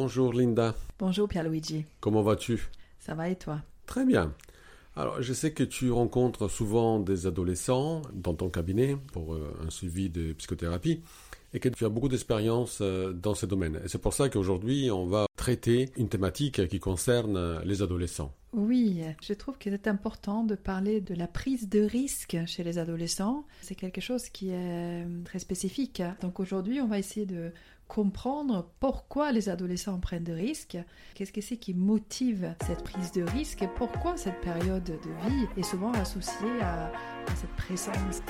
Bonjour Linda. Bonjour Pierluigi. Comment vas-tu? Ça va et toi? Très bien. Alors, je sais que tu rencontres souvent des adolescents dans ton cabinet pour euh, un suivi de psychothérapie et que tu as beaucoup d'expérience euh, dans ce domaine. Et c'est pour ça qu'aujourd'hui, on va traiter une thématique qui concerne les adolescents. Oui, je trouve qu'il est important de parler de la prise de risque chez les adolescents. C'est quelque chose qui est très spécifique. Donc aujourd'hui, on va essayer de comprendre pourquoi les adolescents prennent des risques, qu'est-ce qui motive cette prise de risque et pourquoi cette période de vie est souvent associée à cette présence.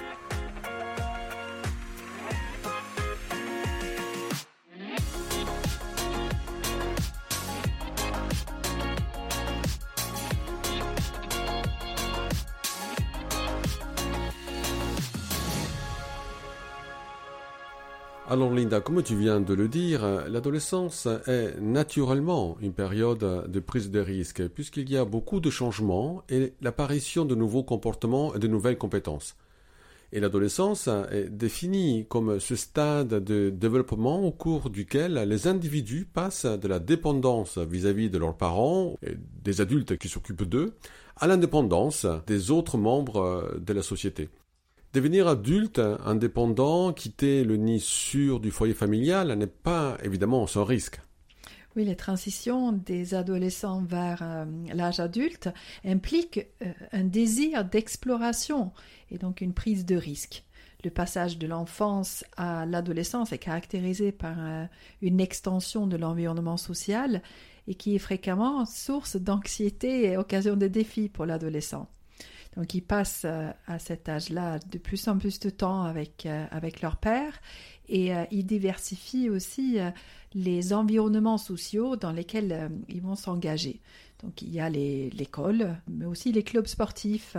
Alors Linda, comme tu viens de le dire, l'adolescence est naturellement une période de prise de risque puisqu'il y a beaucoup de changements et l'apparition de nouveaux comportements et de nouvelles compétences. Et l'adolescence est définie comme ce stade de développement au cours duquel les individus passent de la dépendance vis-à-vis de leurs parents et des adultes qui s'occupent d'eux à l'indépendance des autres membres de la société. Devenir adulte, indépendant, quitter le nid sûr du foyer familial n'est pas évidemment sans risque. Oui, les transitions des adolescents vers euh, l'âge adulte impliquent euh, un désir d'exploration et donc une prise de risque. Le passage de l'enfance à l'adolescence est caractérisé par euh, une extension de l'environnement social et qui est fréquemment source d'anxiété et occasion de défis pour l'adolescent. Donc ils passent euh, à cet âge-là de plus en plus de temps avec, euh, avec leur père et euh, ils diversifient aussi les environnements sociaux dans lesquels ils vont s'engager. Donc il y a l'école, mais aussi les clubs sportifs,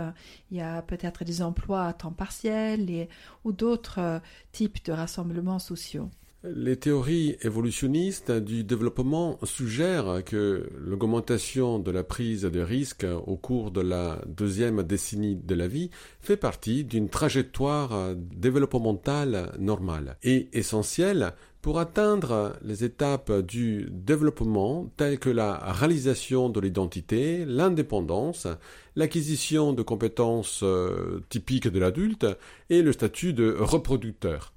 il y a peut-être des emplois à temps partiel ou d'autres types de rassemblements sociaux. Les théories évolutionnistes du développement suggèrent que l'augmentation de la prise de risque au cours de la deuxième décennie de la vie fait partie d'une trajectoire développementale normale et essentielle pour atteindre les étapes du développement telles que la réalisation de l'identité, l'indépendance, l'acquisition de compétences euh, typiques de l'adulte et le statut de reproducteur.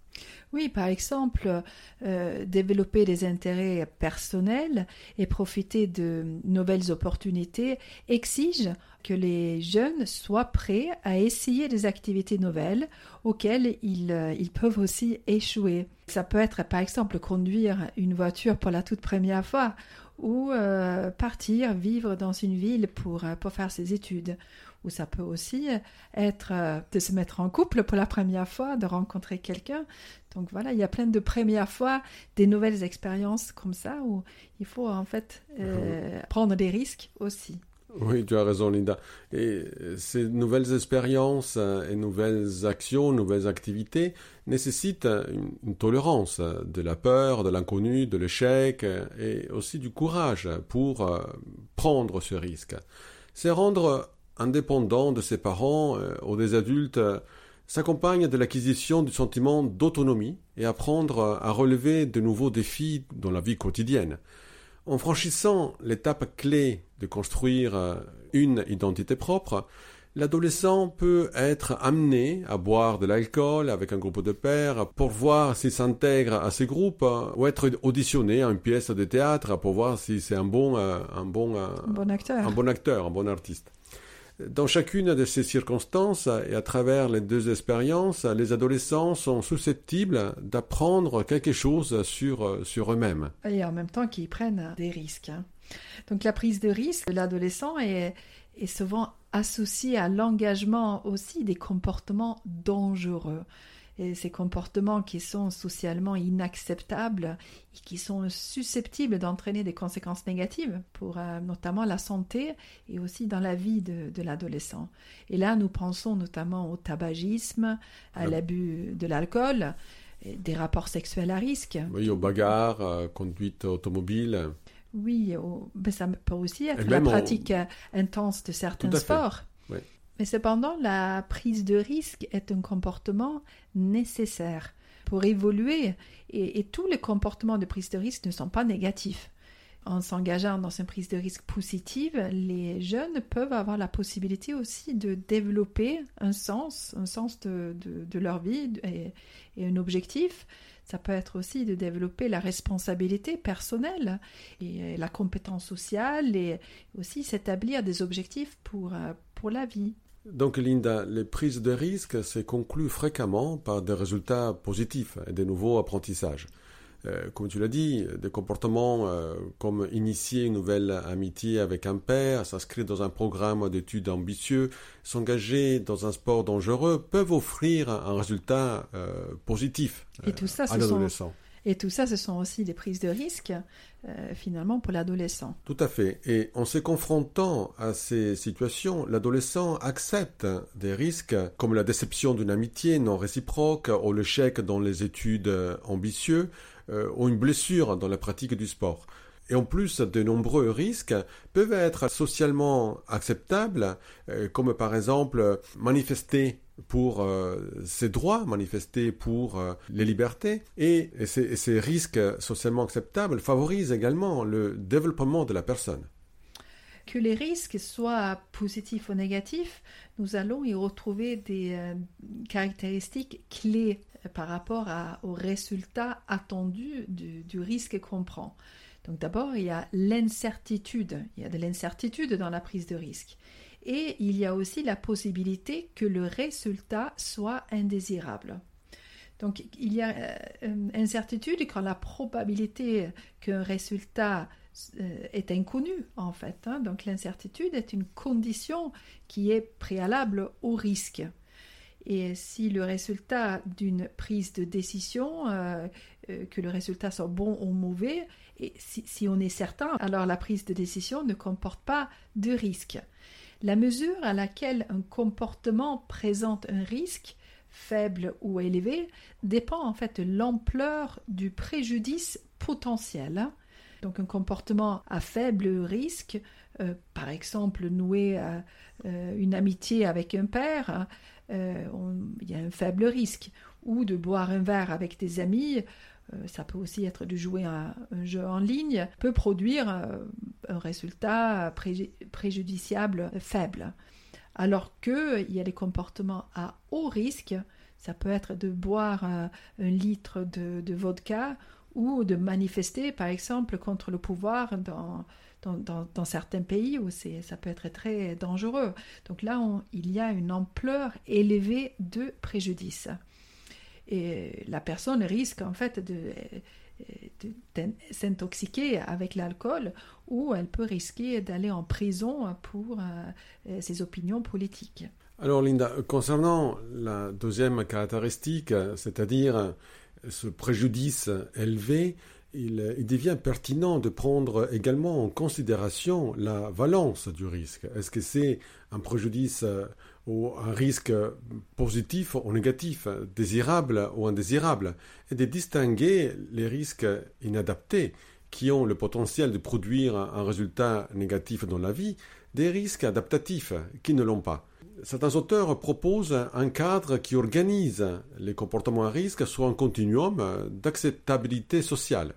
Oui, par exemple, euh, développer des intérêts personnels et profiter de nouvelles opportunités exige que les jeunes soient prêts à essayer des activités nouvelles auxquelles ils, euh, peuvent aussi échouer. Ça peut être par exemple conduire une voiture pour la toute première fois ou euh, partir vivre dans une ville pour faire ses études ou ça peut aussi être euh, de se mettre en couple pour la première fois, de rencontrer quelqu'un. Donc voilà, il y a plein de premières fois, des nouvelles expériences comme ça où il faut en fait euh, prendre des risques aussi. Oui, tu as raison, Linda. Et ces nouvelles expériences et nouvelles actions, nouvelles activités nécessitent une, tolérance de la peur, de l'inconnu, de l'échec et aussi du courage pour euh, prendre ce risque. C'est rendre indépendant de ses parents euh, ou des adultes euh, s'accompagne de l'acquisition du sentiment d'autonomie et apprendre à relever de nouveaux défis dans la vie quotidienne. En franchissant l'étape clé de construire euh, une identité propre, l'adolescent peut être amené à boire de l'alcool avec un groupe de pairs pour voir s'il s'intègre à ces groupes ou être auditionné à une pièce de théâtre pour voir si c'est un bon, un bon, bon acteur. un bon acteur, un bon artiste. Dans chacune de ces circonstances et à travers les deux expériences, les adolescents sont susceptibles d'apprendre quelque chose sur, sur eux-mêmes. Et en même temps qu'ils prennent des risques. Hein. Donc la prise de risque de l'adolescent est, est souvent associée à l'engagement aussi des comportements dangereux et ces comportements qui sont socialement inacceptables et qui sont susceptibles d'entraîner des conséquences négatives pour euh, notamment la santé et aussi dans la vie de, l'adolescent. Et là, nous pensons notamment au tabagisme, à l'abus de l'alcool, des rapports sexuels à risque. Oui, aux bagarres, à conduite automobile. Oui, mais ça peut aussi être la pratique euh, intense de certains sports. Cependant, la prise de risque est un comportement nécessaire pour évoluer et, tous les comportements de prise de risque ne sont pas négatifs. en s'engageant dans une prise de risque positive, les jeunes peuvent avoir la possibilité aussi de développer un sens, un sens de, leur vie et, un objectif. Ça peut être aussi de développer la responsabilité personnelle et la compétence sociale et aussi s'établir des objectifs pour, euh, pour la vie. Donc Linda, les prises de risque se concluent fréquemment par des résultats positifs et des nouveaux apprentissages. Euh, comme tu l'as dit, des comportements euh, comme initier une nouvelle amitié avec un père, s'inscrire dans un programme d'études ambitieux, s'engager dans un sport dangereux peuvent offrir un résultat euh, positif Et tout ça, à l'adolescent. Et tout ça, ce sont aussi des prises de risque, finalement, pour l'adolescent. Tout à fait. Et en se confrontant à ces situations, l'adolescent accepte des risques comme la déception d'une amitié non réciproque ou l'échec dans les études ambitieux, euh, ont une blessure dans la pratique du sport. Et en plus, de nombreux risques peuvent être socialement acceptables, euh, comme par exemple manifester pour euh, ses droits, manifester pour les libertés. Et, ces, risques socialement acceptables favorisent également le développement de la personne. Que les risques soient positifs ou négatifs, nous allons y retrouver des caractéristiques clés par rapport aux résultats attendus du, risque qu'on prend. Donc d'abord, il y a l'incertitude. Il y a de l'incertitude dans la prise de risque. Et il y a aussi la possibilité que le résultat soit indésirable. Donc il y a euh, une incertitude quand la probabilité qu'un résultat euh, est inconnu en fait. Hein. Donc l'incertitude est une condition qui est préalable au risque. Et si le résultat d'une prise de décision, euh, euh, que le résultat soit bon ou mauvais, et si, on est certain, alors la prise de décision ne comporte pas de risque. La mesure à laquelle un comportement présente un risque, faible ou élevé, dépend en fait de l'ampleur du préjudice potentiel. Donc un comportement à faible risque, euh, par exemple nouer une amitié avec un père, euh, il y a un faible risque. Ou de boire un verre avec des amis, euh, ça peut aussi être de jouer un, jeu en ligne, peut produire euh, un résultat préjudiciable faible. Alors qu'il y a des comportements à haut risque, ça peut être de boire un, litre de, vodka ou de manifester, par exemple, contre le pouvoir dans, dans, certains pays où ça peut être très dangereux. Donc là, il y a une ampleur élevée de préjudice. Et la personne risque en fait de, s'intoxiquer avec l'alcool ou elle peut risquer d'aller en prison pour euh, ses opinions politiques. Alors Linda, concernant la deuxième caractéristique, c'est-à-dire ce préjudice élevé, il, devient pertinent de prendre également en considération la valence du risque. Est-ce que c'est un préjudice euh, ou un risque positif ou négatif, désirable ou indésirable, et de distinguer les risques inadaptés qui ont le potentiel de produire un résultat négatif dans la vie des risques adaptatifs qui ne l'ont pas. Certains auteurs proposent un cadre qui organise les comportements à risque sur un continuum d'acceptabilité sociale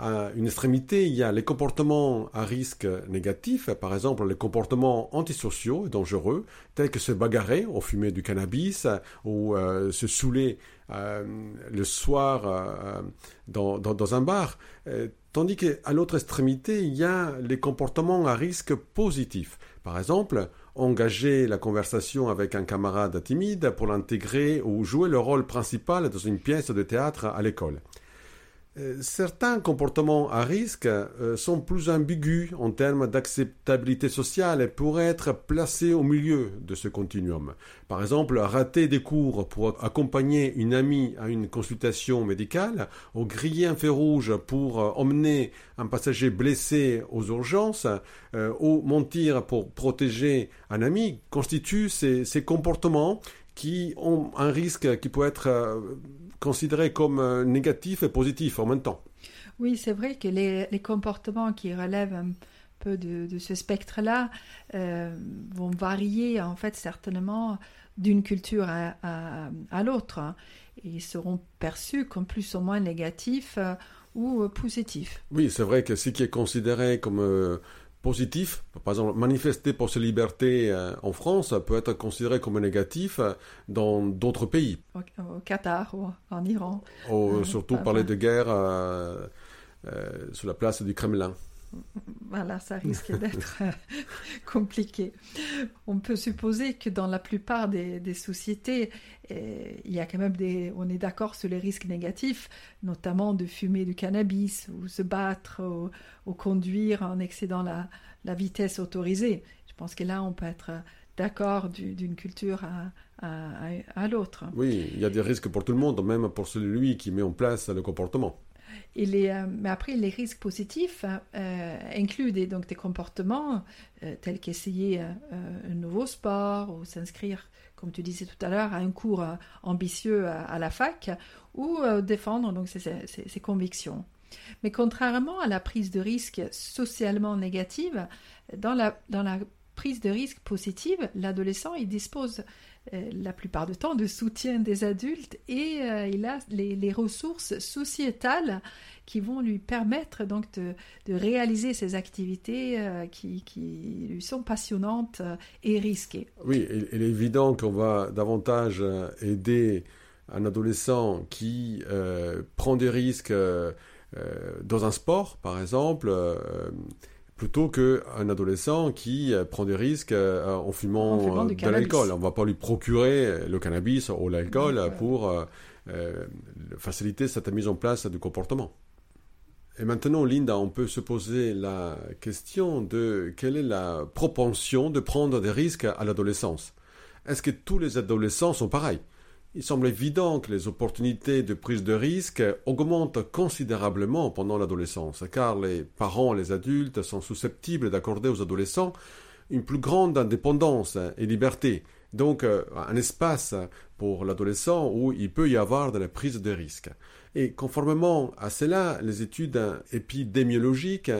à une extrémité, il y a les comportements à risque négatif, par exemple les comportements antisociaux et dangereux, tels que se bagarrer au fumer du cannabis ou euh, se saouler euh, le soir euh, dans, dans, un bar. tandis qu'à l'autre extrémité, il y a les comportements à risque positif. Par exemple, engager la conversation avec un camarade timide pour l'intégrer ou jouer le rôle principal dans une pièce de théâtre à l'école. Euh, certains comportements à risque euh, sont plus ambigus en termes d'acceptabilité sociale et pourraient être placés au milieu de ce continuum. Par exemple, rater des cours pour accompagner une amie à une consultation médicale, ou griller un feu rouge pour euh, emmener un passager blessé aux urgences, ou mentir pour protéger un ami, constituent ces, ces comportements qui ont un risque qui peut être considéré comme euh, négatif et positif en même temps. Oui, c'est vrai que les, comportements qui relèvent un peu de, ce spectre-là euh, vont varier en fait certainement d'une culture à, l'autre et seront perçus comme plus ou moins négatifs euh, ou positif. Oui, c'est vrai que ce qui est considéré comme positif, par exemple manifester pour ses libertés en France, peut être considéré comme négatif dans d'autres pays. Au, Qatar ou en Iran. surtout parler de guerre sur la place du Kremlin voilà, ça risque d'être euh, compliqué. On peut supposer que dans la plupart des, sociétés, euh, il y a quand même des, on est d'accord sur les risques négatifs, notamment de fumer du cannabis ou se battre ou, conduire en excédant la, vitesse autorisée. Je pense que là, on peut être d'accord d'une culture à l'autre. Oui, il y a des risques pour tout le monde, même pour celui qui met en place le comportement. Euh, mais après, les risques positifs euh, incluent des, donc des comportements euh, tels qu'essayer un nouveau sport ou s'inscrire, comme tu disais tout à l'heure, à un cours ambitieux à, la fac ou défendre donc ses, convictions. Mais contrairement à la prise de risque socialement négative, dans la, dans la prise de risque positive, l'adolescent il dispose euh, la plupart du temps de soutien des adultes et euh, il a les, ressources sociétales qui vont lui permettre donc de, réaliser ces activités euh, qui, lui sont passionnantes et risquées. Oui, il, est évident qu'on va davantage aider un adolescent qui prend des risques dans un sport, par exemple plutôt qu'un adolescent qui euh, prend des risques euh, en fumant, euh, de l'alcool. On ne va pas lui procurer le cannabis ou l'alcool pour faciliter cette mise en place du comportement. Et maintenant, Linda, on peut se poser la question de quelle est la propension de prendre des risques à l'adolescence. Est-ce que tous les adolescents sont pareils? Il semble évident que les opportunités de prise de risque augmentent considérablement pendant l'adolescence, car les parents, les adultes sont susceptibles d'accorder aux adolescents une plus grande indépendance et liberté, donc euh, un espace pour l'adolescent où il peut y avoir de la prise de risque. Et conformément à cela, les études épidémiologiques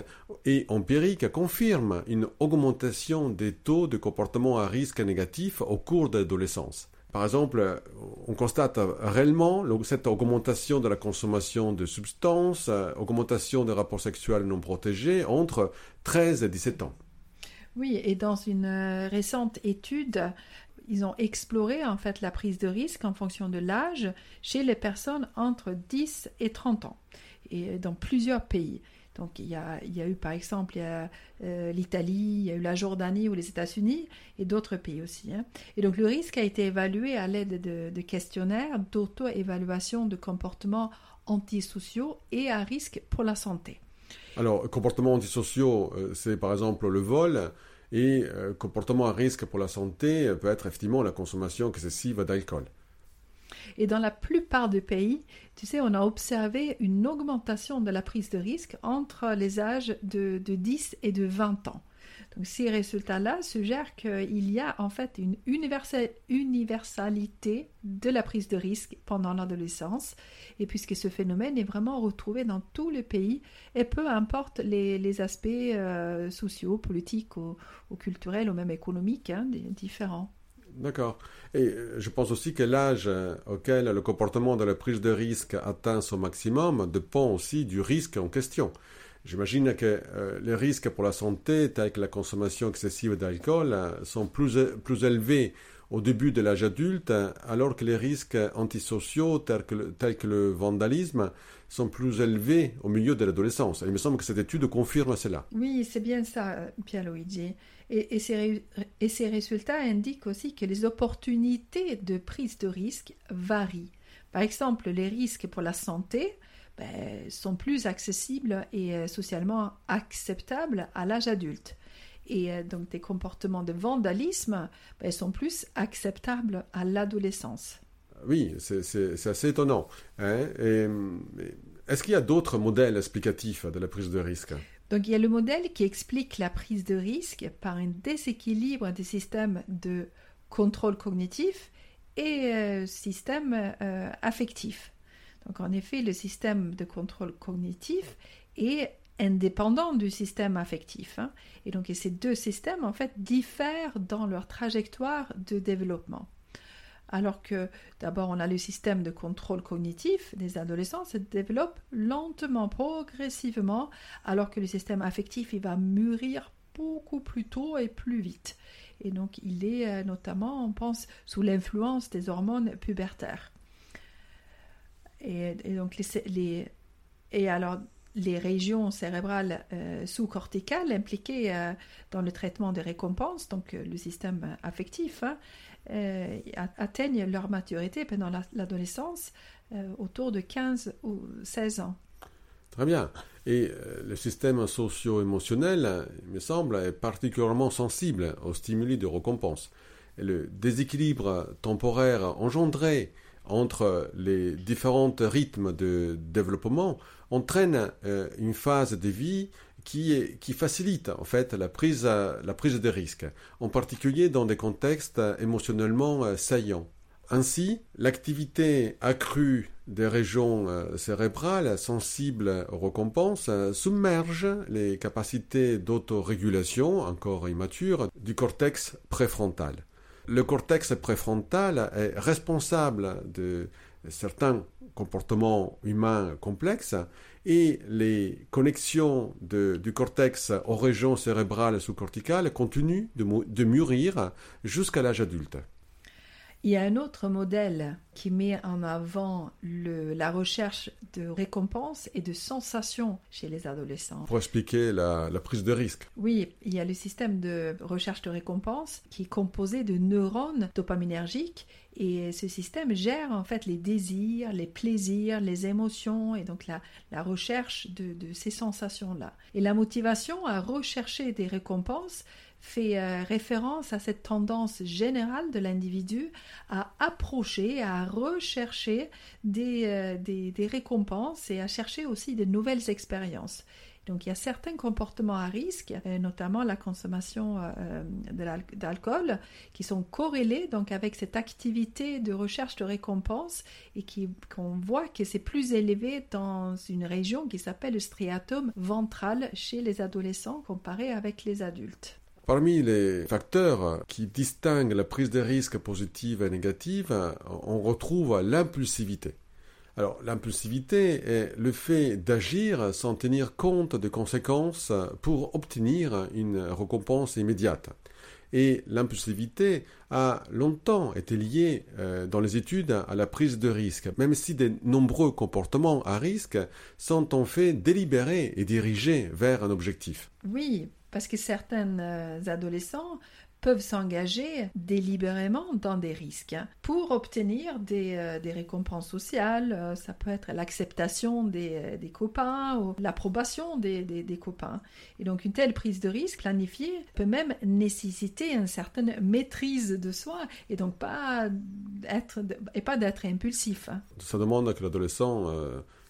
et empiriques confirment une augmentation des taux de comportement à risque négatif au cours de l'adolescence. Par exemple, on constate réellement cette augmentation de la consommation de substances, euh, augmentation des rapports sexuels non protégés entre 13 et 17 ans. Oui, et dans une euh, récente étude, ils ont exploré en fait la prise de risque en fonction de l'âge chez les personnes entre 10 et 30 ans, et dans plusieurs pays. Donc il y a, eu par exemple euh, l'Italie, il y a eu la Jordanie ou les États-Unis et d'autres pays aussi. Hein. Et donc le risque a été évalué à l'aide de, questionnaires d'auto-évaluation de comportements antisociaux et à risque pour la santé. Alors, comportements antisociaux, euh, c'est par exemple le vol, et euh, comportement à risque pour la santé peut être effectivement la consommation excessive d'alcool. Et dans la plupart des pays, tu sais, on a observé une augmentation de la prise de risque entre les âges de, 10 et de 20 ans. Donc ces résultats-là suggèrent qu'il y a en fait une universalité de la prise de risque pendant l'adolescence, et puisque ce phénomène est vraiment retrouvé dans tous les pays, et peu importe les, aspects euh, sociaux, politiques ou, culturels ou même économiques hein, différents. D'accord. Et euh, je pense aussi que l'âge euh, auquel le comportement de la prise de risque atteint son maximum dépend aussi du risque en question. J'imagine que euh, les risques pour la santé, tels que la consommation excessive d'alcool, sont plus, plus élevés au début de l'âge adulte, alors que les risques antisociaux tels que, tels que le vandalisme sont plus élevés au milieu de l'adolescence. Il me semble que cette étude confirme cela. Oui, c'est bien ça, Pierre-Luigi. Et, ces, et, ces, résultats indiquent aussi que les opportunités de prise de risque varient. Par exemple, les risques pour la santé ben, sont plus accessibles et euh, socialement acceptables à l'âge adulte. Et euh, donc des comportements de vandalisme ben, sont plus acceptables à l'adolescence. Oui, c'est assez étonnant. Hein. Est-ce qu'il y a d'autres modèles explicatifs de la prise de risque? Donc il y a le modèle qui explique la prise de risque par un déséquilibre des systèmes de contrôle cognitif et euh, système euh, affectif. Donc en effet, le système de contrôle cognitif est indépendant du système affectif. Hein. et donc ces deux systèmes en fait diffèrent dans leur trajectoire de développement. Alors que d'abord on a le système de contrôle cognitif des adolescents se développe lentement, progressivement, alors que le système affectif il va mûrir beaucoup plus tôt et plus vite. Et donc il est euh, notamment, on pense, sous l'influence des hormones pubertaires. Et, donc les, et alors les régions cérébrales euh, sous-corticales impliquées euh, dans le traitement des récompenses, donc le système affectif, hein, atteignent leur maturité pendant l'adolescence autour de 15 ou 16 ans. Très bien. Et euh, le système socio-émotionnel, il me semble, est particulièrement sensible aux stimuli de récompense. Le déséquilibre temporaire engendré entre les différents rythmes de développement entraîne euh, une phase de vie qui, facilite en fait la prise, la prise de risques, en particulier dans des contextes émotionnellement euh, saillants. Ainsi, l'activité accrue des régions euh, cérébrales sensibles aux récompenses euh, submerge les capacités d'autorégulation, encore immatures, du cortex préfrontal. Le cortex préfrontal est responsable de certains comportements humains complexes et les connexions du cortex aux régions cérébrales sous-corticales continuent de mûrir jusqu'à l'âge adulte. Il y a un autre modèle qui met en avant la recherche de récompenses et de sensations chez les adolescents. Pour expliquer la, prise de risque. Oui, il y a le système de recherche de récompense qui est composé de neurones dopaminergiques et ce système gère en fait les désirs, les plaisirs, les émotions et donc la, la recherche de, de ces sensations-là. Et la motivation à rechercher des récompenses fait euh, référence à cette tendance générale de l'individu à approcher, à rechercher des, euh, des, des, récompenses et à chercher aussi de nouvelles expériences. Donc il y a certains comportements à risque, euh, notamment la consommation d'alcool, qui sont corrélés donc avec cette activité de recherche de récompense et qu'on voit que c'est plus élevé dans une région qui s'appelle le striatum ventral chez les adolescents comparé avec les adultes. Parmi les facteurs qui distinguent la prise de risque positive et négative, on retrouve l'impulsivité. Alors, l'impulsivité est le fait d'agir sans tenir compte des conséquences pour obtenir une récompense immédiate. Et l'impulsivité a longtemps été liée euh, dans les études à la prise de risque, même si de nombreux comportements à risque sont en fait délibérés et dirigés vers un objectif. Oui, parce que certains euh, adolescents peuvent s'engager délibérément dans des risques hein, pour obtenir des, euh, récompenses sociales. Euh, ça peut être l'acceptation des, copains ou l'approbation des, copains. Et donc une telle prise de risque planifiée peut même nécessiter une certaine maîtrise de soi et donc pas être et pas d'être impulsif. Hein. Ça demande que l'adolescent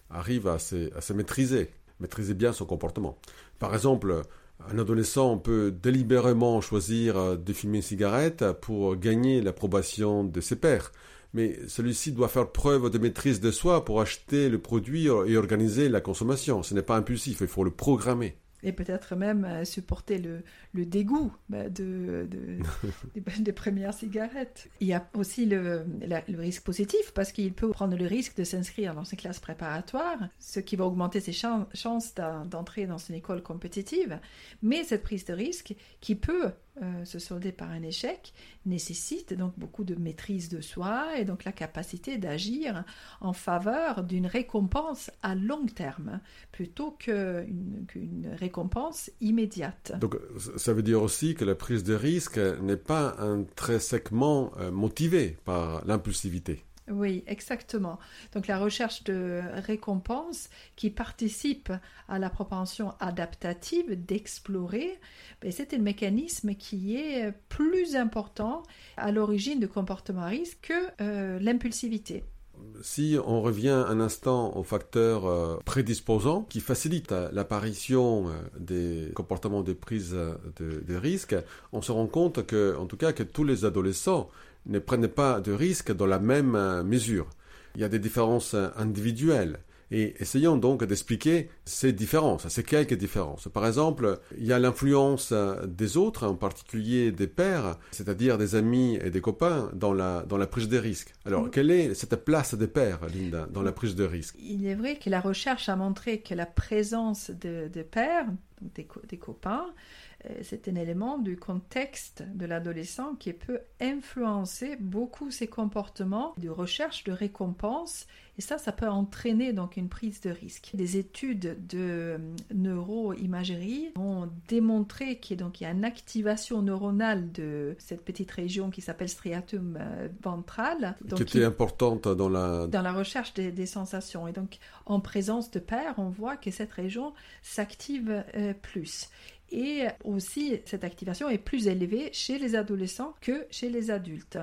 arrive à à se maîtriser, maîtriser bien son comportement. Par exemple, un adolescent peut délibérément choisir euh, de fumer une cigarette pour gagner l'approbation de ses pairs, mais celui-ci doit faire preuve de maîtrise de soi pour acheter le produit et organiser la consommation. Ce n'est pas impulsif, il faut le programmer et peut-être même euh, supporter le, le dégoût bah, de, des, premières cigarettes. Il y a aussi le, le risque positif parce qu'il peut prendre le risque de s'inscrire dans une classe préparatoire, ce qui va augmenter ses chances d'entrer dans une école compétitive. Mais cette prise de risque qui peut euh, se solder par un échec nécessite donc beaucoup de maîtrise de soi et donc la capacité d'agir en faveur d'une récompense à long terme plutôt qu'une récompense immédiate. Donc ça veut dire aussi que la prise de risque n'est pas intrinsèquement euh, motivée par l'impulsivité. Oui, exactement. Donc la recherche de récompense qui participe à la propension adaptative d'explorer, ben, c'est un mécanisme qui est plus important à l'origine de comportements à risque que euh, l'impulsivité. Si on revient un instant aux facteurs euh, prédisposants qui facilitent l'apparition euh, des comportements de prise de, de risque, on se rend compte que, en tout cas, que tous les adolescents ne prennent pas de risques dans la même euh, mesure. Il y a des différences euh, individuelles Et essayons donc d'expliquer ces différences, ces quelques différences. Par exemple, il y a l'influence des autres, en particulier des pères, c'est-à-dire des amis et des copains, dans la, dans la prise de risque. Alors, quelle est cette place des pères, Linda, dans la prise de risque Il est vrai que la recherche a montré que la présence de, pères, des, des copains, euh, c'est un élément du contexte de l'adolescent qui peut influencer beaucoup ses comportements de recherche de récompense et ça, ça peut entraîner donc une prise de risque. Des études de euh, neuroimagerie ont démontré qu'il y a une activation neuronale de cette petite région qui s'appelle striatum euh, ventral. qui était importante dans la... Dans la recherche des, sensations. Et donc, en présence de père, on voit que cette région s'active plus. Et aussi, cette activation est plus élevée chez les adolescents que chez les adultes.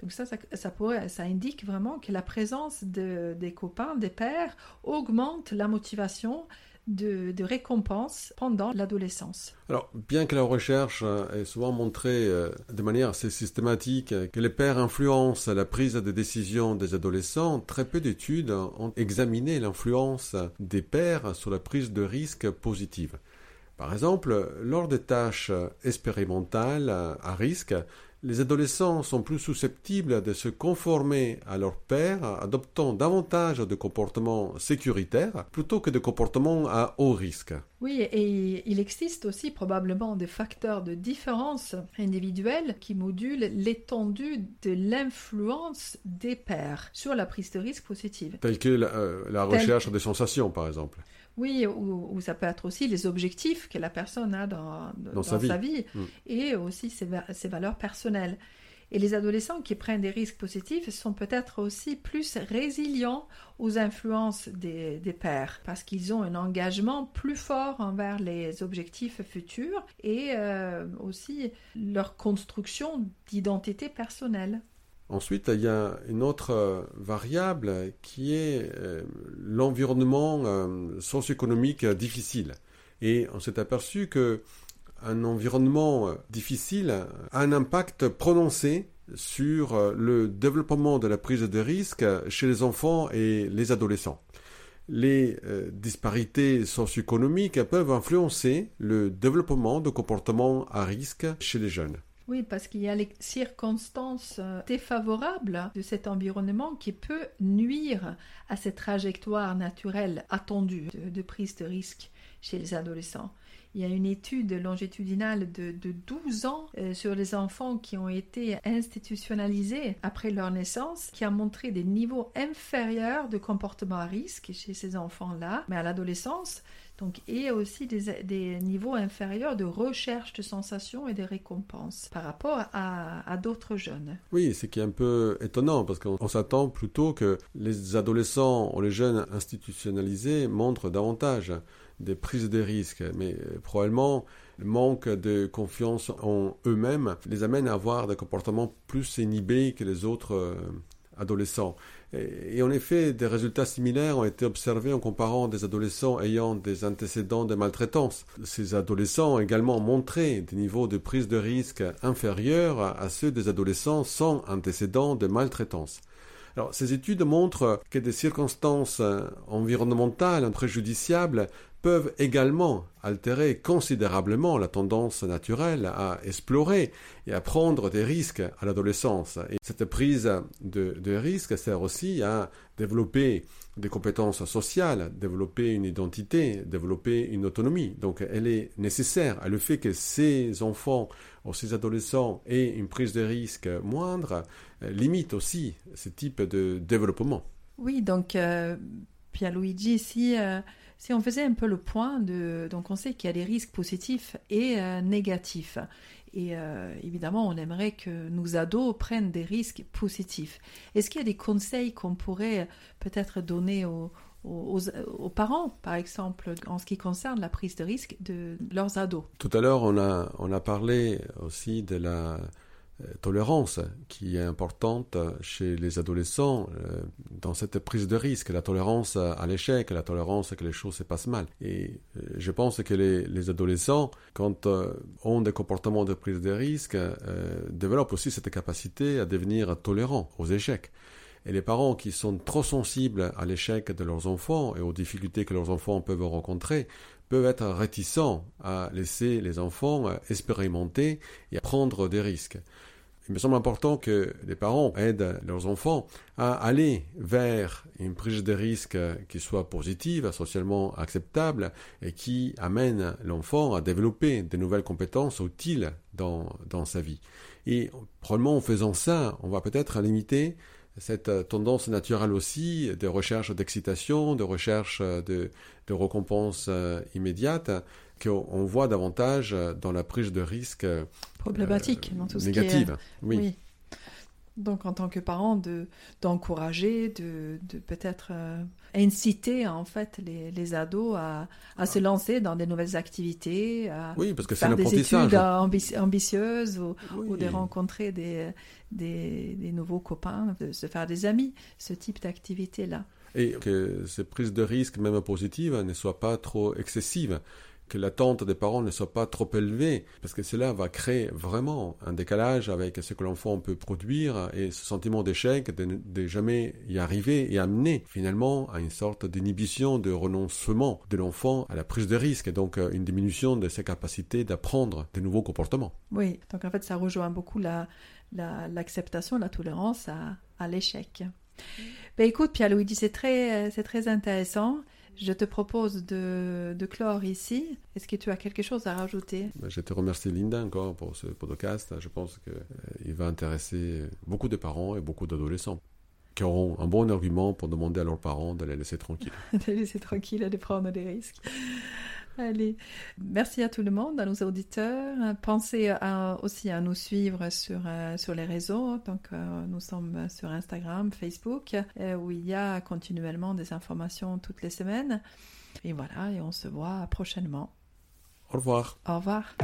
Donc ça, ça, indique vraiment que la présence de, des copains, des pères, augmente la motivation de, de, récompense pendant l'adolescence. Alors, bien que la recherche ait souvent montré euh, de manière assez systématique que les pères influencent la prise de décision des adolescents, très peu d'études ont examiné l'influence des pères sur la prise de risque positive. Par exemple, lors des tâches expérimentales à risque, les adolescents sont plus susceptibles de se conformer à leur père, adoptant davantage de comportements sécuritaires plutôt que de comportements à haut risque. Oui, et il existe aussi probablement des facteurs de différence individuelle qui modulent l'étendue de l'influence des pères sur la prise de risque positive. Telle que la, euh, recherche des sensations, par exemple. Oui, ou, ça peut être aussi les objectifs que la personne a dans, dans, sa, vie. Mm. et aussi ses, ses, valeurs personnelles. Et les adolescents qui prennent des risques positifs sont peut-être aussi plus résilients aux influences des, des pères parce qu'ils ont un engagement plus fort envers les objectifs futurs et euh, aussi leur construction d'identité personnelle. Ensuite, il y a une autre euh, variable qui est euh, l'environnement euh, socio-économique difficile. Et on s'est aperçu que un environnement difficile a un impact prononcé sur le développement de la prise de risque chez les enfants et les adolescents. Les disparités socio-économiques peuvent influencer le développement de comportements à risque chez les jeunes. Oui, parce qu'il y a les circonstances euh, défavorables de cet environnement qui peut nuire à cette trajectoire naturelle attendue de, prise de risque chez les adolescents. Il y a une étude longitudinale de, 12 ans euh, sur les enfants qui ont été institutionnalisés après leur naissance, qui a montré des niveaux inférieurs de comportement à risque chez ces enfants-là. Mais à l'adolescence, donc, et aussi des, niveaux inférieurs de recherche de sensations et de récompenses par rapport à, d'autres jeunes. Oui, ce qui est un peu étonnant parce qu'on s'attend plutôt que les adolescents ou les jeunes institutionnalisés montrent davantage des prises de risques. Mais euh, probablement, le manque de confiance en eux-mêmes les amène à avoir des comportements plus inhibés que les autres euh, adolescents. Et, en effet, des résultats similaires ont été observés en comparant des adolescents ayant des antécédents de maltraitance. Ces adolescents ont également montré des niveaux de prise de risque inférieurs à ceux des adolescents sans antécédents de maltraitance. Alors, ces études montrent que des circonstances environnementales préjudiciables peuvent également altérer considérablement la tendance naturelle à explorer et à prendre des risques à l'adolescence. Et cette prise de, de risque sert aussi à développer des compétences sociales, développer une identité, développer une autonomie. Donc elle est nécessaire. Le fait que ces enfants ou ces adolescents aient une prise de risque moindre euh, limite aussi ce type de développement. Oui, donc euh, Pierre-Luigi, si... Euh, si on faisait un peu le point de, donc on sait qu'il y a des risques positifs et euh, négatifs. Et euh, évidemment, on aimerait que nos ados prennent des risques positifs. Est-ce qu'il y a des conseils qu'on pourrait peut-être donner aux, parents, par exemple, en ce qui concerne la prise de risque de leurs ados? Tout à l'heure, on a, parlé aussi de la tolérance qui est importante chez les adolescents euh, dans cette prise de risque, la tolérance à l'échec, la tolérance que les choses se passent mal. Et euh, je pense que les, adolescents, quand ont des comportements de prise de risque, développent aussi cette capacité à devenir tolérants aux échecs. Et les parents qui sont trop sensibles à l'échec de leurs enfants et aux difficultés que leurs enfants peuvent rencontrer peuvent être réticents à laisser les enfants expérimenter et prendre des risques. Il me semble important que les parents aident leurs enfants à aller vers une prise de risque qui soit positive, socialement acceptable et qui amène l'enfant à développer de nouvelles compétences utiles dans, dans sa vie. Et probablement en faisant ça, on va peut-être limiter cette tendance naturelle aussi de recherche d'excitation, de recherche de, de récompense euh, immédiate qu'on voit davantage dans la prise de risque problématique, dans tout ce négative. Qui est... oui. oui. Donc, en tant que parent, de d'encourager, de, de peut-être euh, inciter en fait les, les ados à, à, se lancer dans des nouvelles activités, à oui, parce que faire des études ambi- ambitieuses ou, Oui. ou de rencontrer des, des, des nouveaux copains, de se faire des amis, ce type d'activité-là. Et que ces prises de risque, même positives, ne soient pas trop excessives, que l'attente des parents ne soit pas trop élevée, parce que cela va créer vraiment un décalage avec ce que l'enfant peut produire et ce sentiment d'échec, de ne jamais y arriver et amener finalement à une sorte d'inhibition, de renoncement de l'enfant à la prise de risque, et donc euh, une diminution de ses capacités d'apprendre de nouveaux comportements. Oui, donc en fait, ça rejoint beaucoup la, la- l'acceptation, la, tolérance à, à l'échec. Ben écoute, Pierre-Louis, c'est très, c'est très intéressant. Je te propose de, de clore ici. Est-ce que tu as quelque chose à rajouter? Je te remercie Linda encore pour ce podcast. Je pense qu'il va intéresser beaucoup de parents et beaucoup d'adolescents qui auront un bon argument pour demander à leurs parents de les laisser tranquilles. de laisser tranquille et de prendre des risques. Allez, merci à tout le monde, à nos auditeurs. Pensez à- aussi à nous suivre sur, euh, sur les réseaux. Donc, euh, nous sommes sur Instagram, Facebook, euh, où il y a continuellement des informations toutes les semaines. Et voilà, et on se voit prochainement. Au revoir. Au revoir.